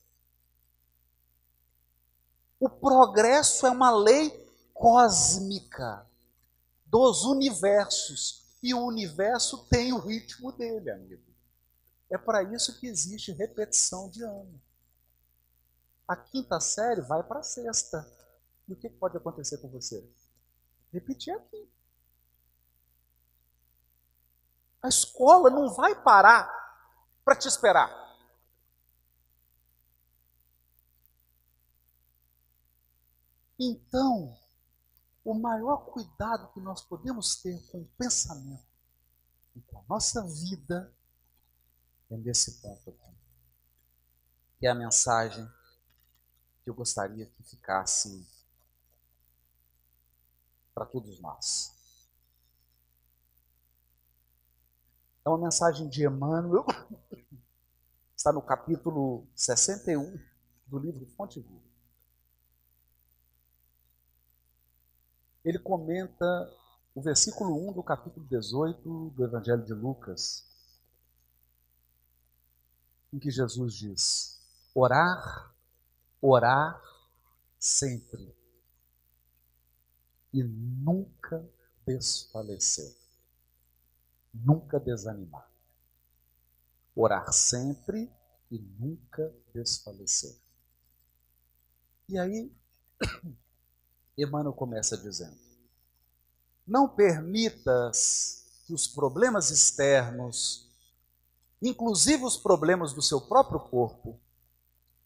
O progresso é uma lei cósmica dos universos. E o universo tem o ritmo dele, amigo. É para isso que existe repetição de ano. A quinta série vai para a sexta. E o que pode acontecer com você? Repetir aqui. A escola não vai parar para te esperar. Então, o maior cuidado que nós podemos ter com o pensamento e com a nossa vida é nesse ponto aqui. Que é a mensagem que eu gostaria que ficasse para todos nós. É uma mensagem de Emmanuel, está no capítulo 61 do livro Fonte Viva. Ele comenta o versículo 1 do capítulo 18 do Evangelho de Lucas, em que Jesus diz: orar, orar sempre e nunca desfalecer, nunca desanimar. Orar sempre e nunca desfalecer. E aí, Emmanuel começa dizendo: Não permitas que os problemas externos, inclusive os problemas do seu próprio corpo,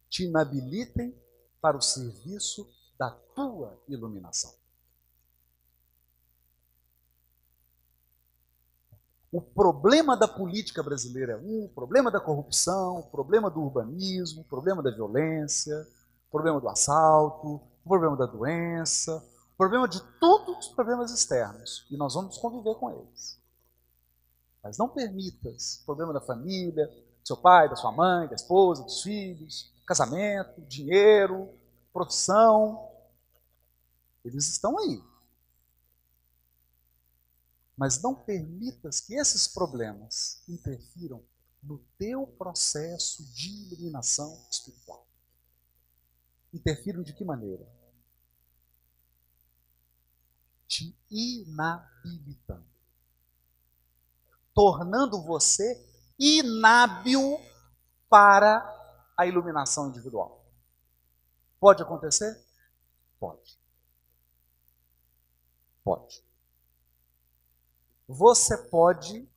te inabilitem para o serviço da tua iluminação. O problema da política brasileira é um, o problema da corrupção, o problema do urbanismo, o problema da violência, o problema do assalto, o problema da doença, o problema de todos os problemas externos. E nós vamos conviver com eles. Mas não permitas o problema da família, do seu pai, da sua mãe, da esposa, dos filhos, casamento, dinheiro, profissão. Eles estão aí. Mas não permitas que esses problemas interfiram no teu processo de iluminação espiritual. Interfiram de que maneira? Te inabilitando. Tornando você inábil para a iluminação individual. Pode acontecer? Pode. Pode você pode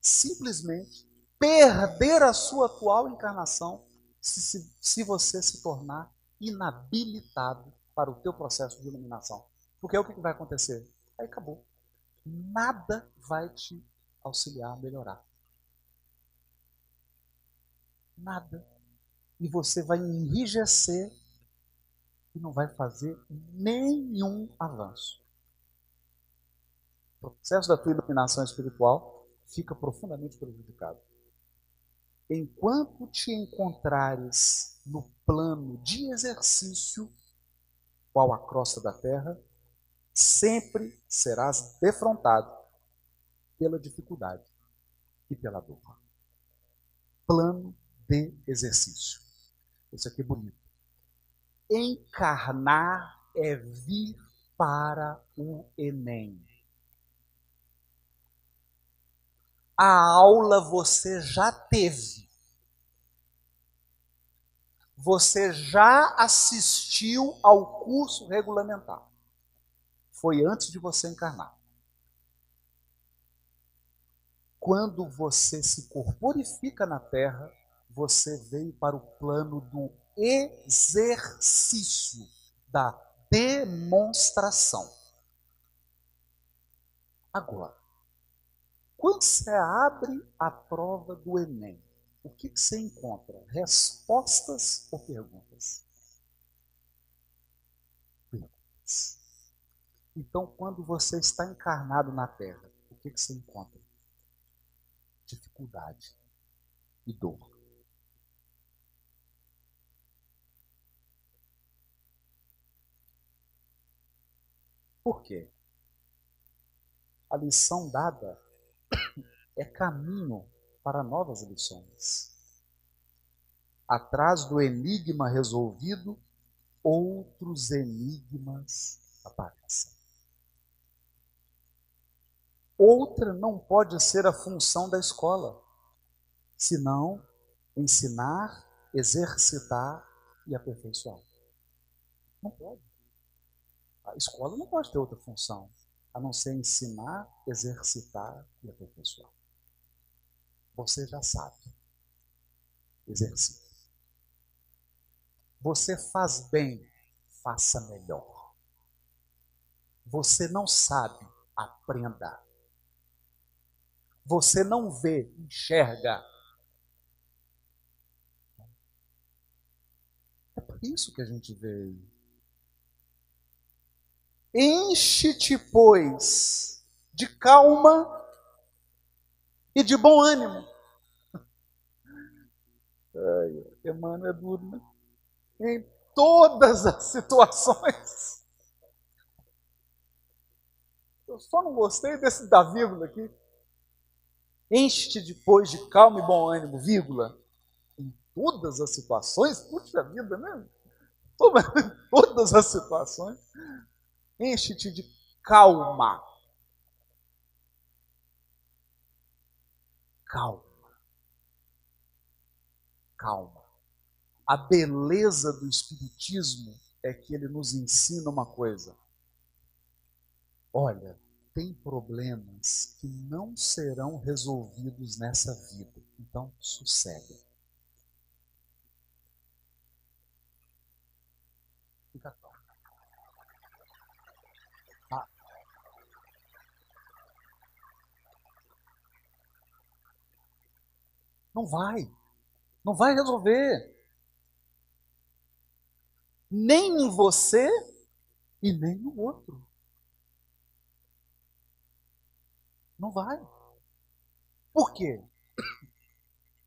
simplesmente perder a sua atual encarnação se, se, se você se tornar inabilitado para o teu processo de iluminação. Porque é o que vai acontecer? Aí acabou. Nada vai te auxiliar a melhorar. Nada. E você vai enrijecer e não vai fazer nenhum avanço o processo da tua iluminação espiritual fica profundamente prejudicado. Enquanto te encontrares no plano de exercício, qual a crosta da terra, sempre serás defrontado pela dificuldade e pela dor. Plano de exercício. Isso aqui é bonito. Encarnar é vir para o Enem. a aula você já teve. Você já assistiu ao curso regulamentar. Foi antes de você encarnar. Quando você se corporifica na Terra, você veio para o plano do exercício, da demonstração. Agora, quando você abre a prova do Enem, o que, você encontra? Respostas ou perguntas? Perguntas. Então, quando você está encarnado na Terra, o que, que você encontra? Dificuldade e dor. Por quê? A lição dada é caminho para novas lições. Atrás do enigma resolvido, outros enigmas aparecem. Outra não pode ser a função da escola, senão ensinar, exercitar e aperfeiçoar. Não pode. A escola não pode ter outra função a não ser ensinar, exercitar e aperfeiçoar. Você já sabe. Exercite. Você faz bem, faça melhor. Você não sabe, aprenda. Você não vê, enxerga. É por isso que a gente veio Enche-te, pois, de calma e de bom ânimo. Ai, Emmanuel é duro, né? Em todas as situações. Eu só não gostei desse da vírgula aqui. Enche-te depois de calma e bom ânimo, vírgula. Em todas as situações, puxa vida, né? Todas as situações. Enche-te de calma. Calma. Calma. A beleza do Espiritismo é que ele nos ensina uma coisa. Olha, tem problemas que não serão resolvidos nessa vida. Então, sossega. Não vai. Não vai resolver. Nem em você e nem no outro. Não vai. Por quê?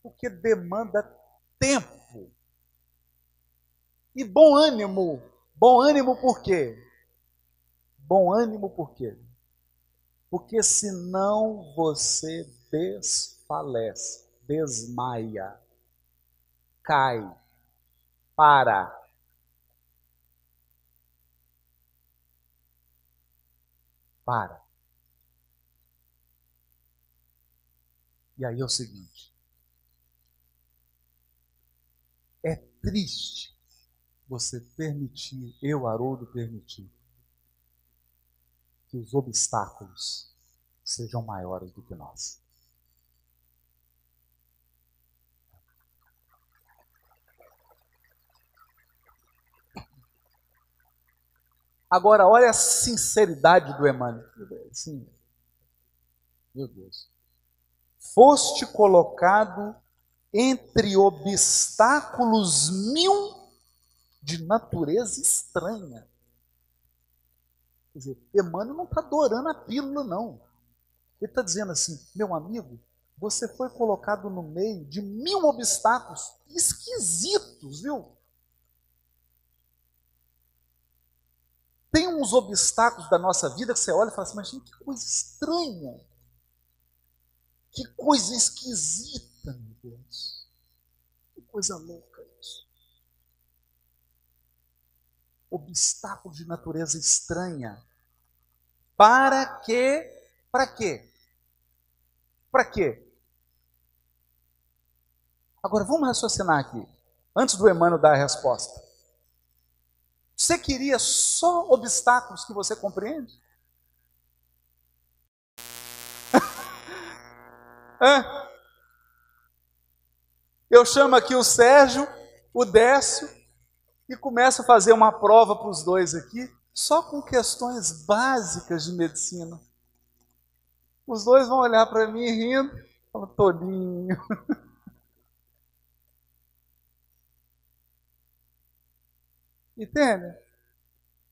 Porque demanda tempo. E bom ânimo. Bom ânimo por quê? Bom ânimo por quê? Porque senão você desfalece, desmaia, cai, para. Para. E aí é o seguinte: é triste você permitir, eu, Haroldo, permitir, que os obstáculos sejam maiores do que nós. Agora, olha a sinceridade do Emmanuel. Sim. Meu Deus. Foste colocado entre obstáculos mil de natureza estranha. Quer dizer, Emmanuel não está adorando a pílula, não. Ele está dizendo assim: meu amigo, você foi colocado no meio de mil obstáculos esquisitos, viu? Tem uns obstáculos da nossa vida que você olha e fala assim, mas gente, que coisa estranha. Que coisa esquisita, meu Deus. Que coisa louca isso. Obstáculo de natureza estranha. Para que? Para quê? Para quê? Agora vamos raciocinar aqui, antes do Emmanuel dar a resposta. Você queria só obstáculos que você compreende? é. Eu chamo aqui o Sérgio, o Décio, e começo a fazer uma prova para os dois aqui, só com questões básicas de medicina. Os dois vão olhar para mim rindo, falam. Entende?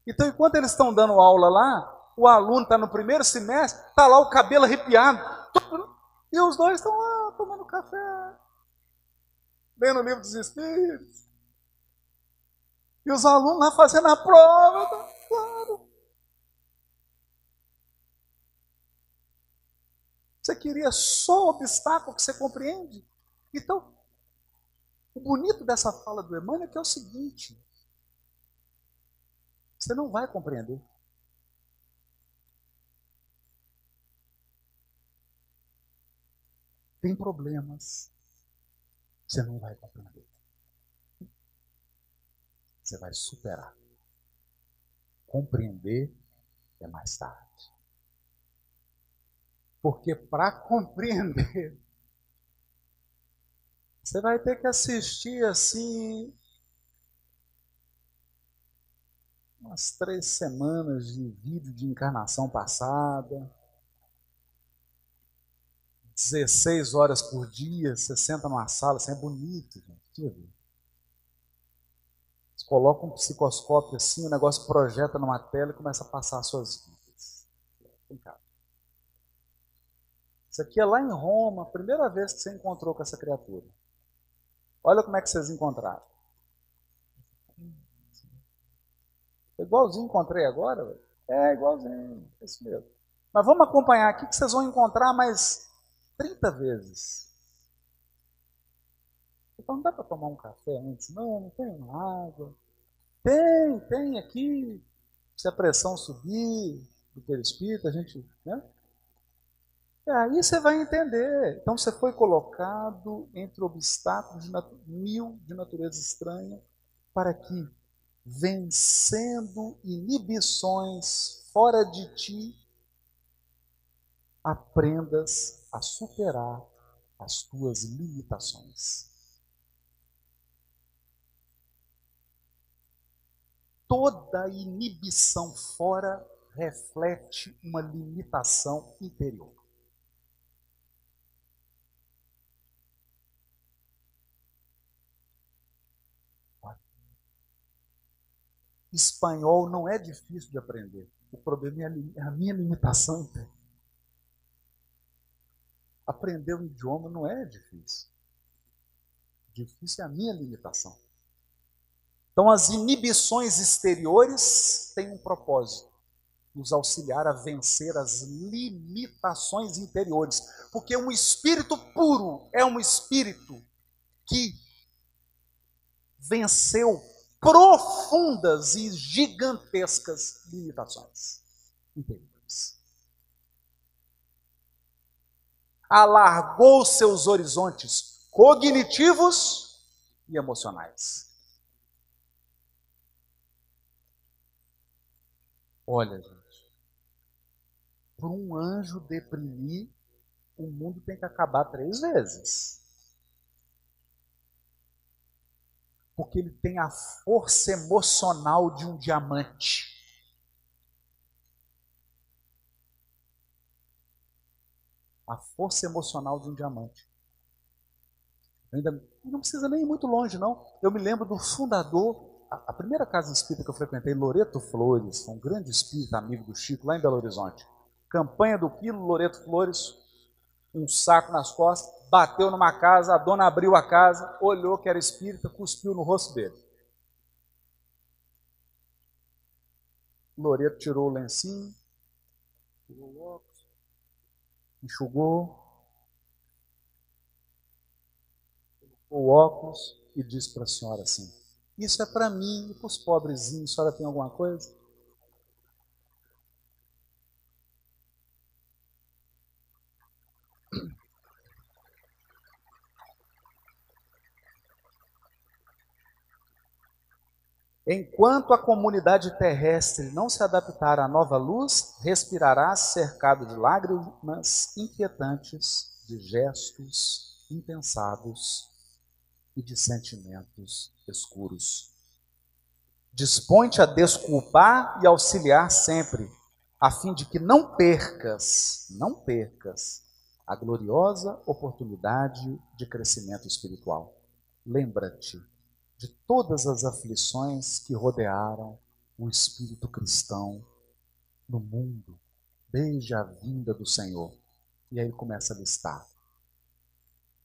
Então, enquanto eles estão dando aula lá, o aluno está no primeiro semestre, está lá o cabelo arrepiado. E os dois estão lá tomando café, lendo o livro dos Espíritos. E os alunos lá fazendo a prova, claro. Você queria só obstáculo que você compreende? Então, o bonito dessa fala do Emmanuel é que é o seguinte: você não vai compreender. Tem problemas. Você não vai compreender. Você vai superar. Compreender é mais tarde. Porque para compreender, você vai ter que assistir assim umas três semanas de vídeo de encarnação passada. 16 horas por dia, você senta numa sala, assim, é bonito, gente. Você coloca um psicoscópio assim, o negócio projeta numa tela e começa a passar as suas vidas. Cá. Isso aqui é lá em Roma, a primeira vez que você encontrou com essa criatura. Olha como é que vocês encontraram. Igualzinho encontrei agora, véio. É, igualzinho, é isso mesmo. Mas vamos acompanhar aqui que vocês vão encontrar mais 30 vezes. Então não dá para tomar um café antes? Não, não tem água. Tem, tem aqui. Se a pressão subir do perispírito, a gente. Né? É, aí você vai entender. Então você foi colocado entre obstáculos de mil de natureza estranha para que vencendo inibições fora de ti, aprendas a superar as tuas limitações. Toda inibição fora reflete uma limitação interior. Espanhol não é difícil de aprender. O problema é a minha limitação. Aprender o idioma não é difícil. Difícil é a minha limitação. Então, as inibições exteriores têm um propósito: nos auxiliar a vencer as limitações interiores. Porque um espírito puro é um espírito que venceu profundas e gigantescas limitações interiores. Alargou seus horizontes cognitivos e emocionais. Olha, gente, para um anjo deprimir, o mundo tem que acabar três vezes. Porque ele tem a força emocional de um diamante. A força emocional de um diamante. Ainda não precisa nem ir muito longe, não. Eu me lembro do fundador a, primeira casa espírita que eu frequentei, Loreto Flores, um grande espírita amigo do Chico, lá em Belo Horizonte. Campanha do Quilo, Loreto Flores, um saco nas costas, bateu numa casa, a dona abriu a casa, olhou que era espírita, cuspiu no rosto dele. Loreto tirou o lencinho, tirou o óculos, enxugou, colocou o óculos e disse para a senhora assim: isso é para mim e para os pobrezinhos. A senhora tem alguma coisa? Enquanto a comunidade terrestre não se adaptar à nova luz, respirará cercado de lágrimas inquietantes, de gestos impensados e de sentimentos escuros. Dispõe-te a desculpar e auxiliar sempre, a fim de que não percas, não percas, a gloriosa oportunidade de crescimento espiritual. Lembra-te de todas as aflições que rodearam o espírito cristão no mundo, desde a vinda do Senhor. E aí começa a listar.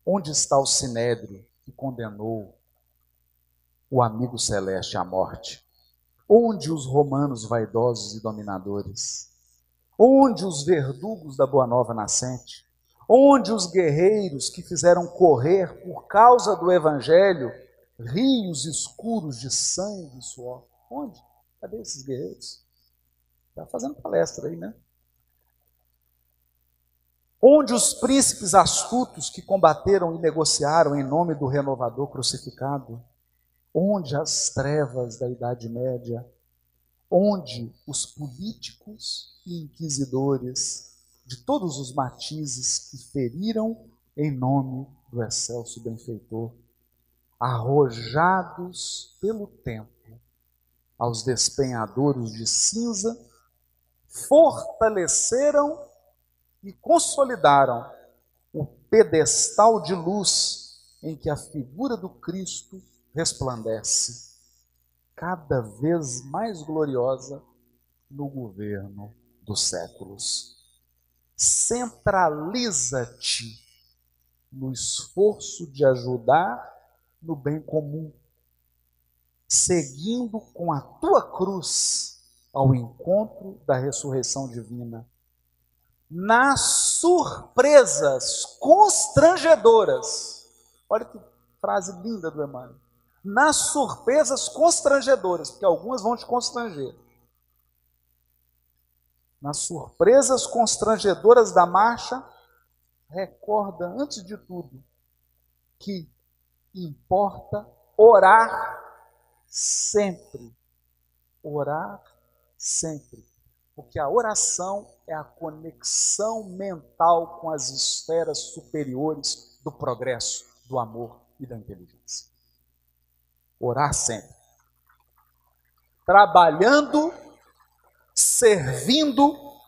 Onde está o sinédrio que condenou o amigo celeste à morte? Onde os romanos vaidosos e dominadores? Onde os verdugos da boa nova nascente? Onde os guerreiros que fizeram correr por causa do evangelho rios escuros de sangue e suor? Onde? Cadê esses guerreiros? Está fazendo palestra aí, né? onde os príncipes astutos que combateram e negociaram em nome do renovador crucificado, onde as trevas da Idade Média, onde os políticos e inquisidores de todos os matizes que feriram em nome do excelso benfeitor, arrojados pelo tempo aos despenhadouros de cinza, fortaleceram e consolidaram o pedestal de luz em que a figura do Cristo resplandece, cada vez mais gloriosa no governo dos séculos. Centraliza-te no esforço de ajudar no bem comum, seguindo com a tua cruz ao encontro da ressurreição divina nas surpresas constrangedoras. Olha que frase linda do Emmanuel. Nas surpresas constrangedoras, porque algumas vão te constranger. Nas surpresas constrangedoras da marcha, recorda, antes de tudo, que importa orar sempre. Orar sempre. Porque a oração é a conexão mental com as esferas superiores do progresso, do amor e da inteligência. Orar sempre. Trabalhando, servindo,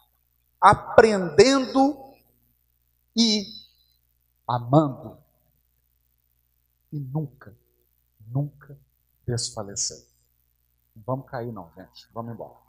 aprendendo e amando. E nunca, nunca desfalecer. Vamos cair não, gente. Vamos embora.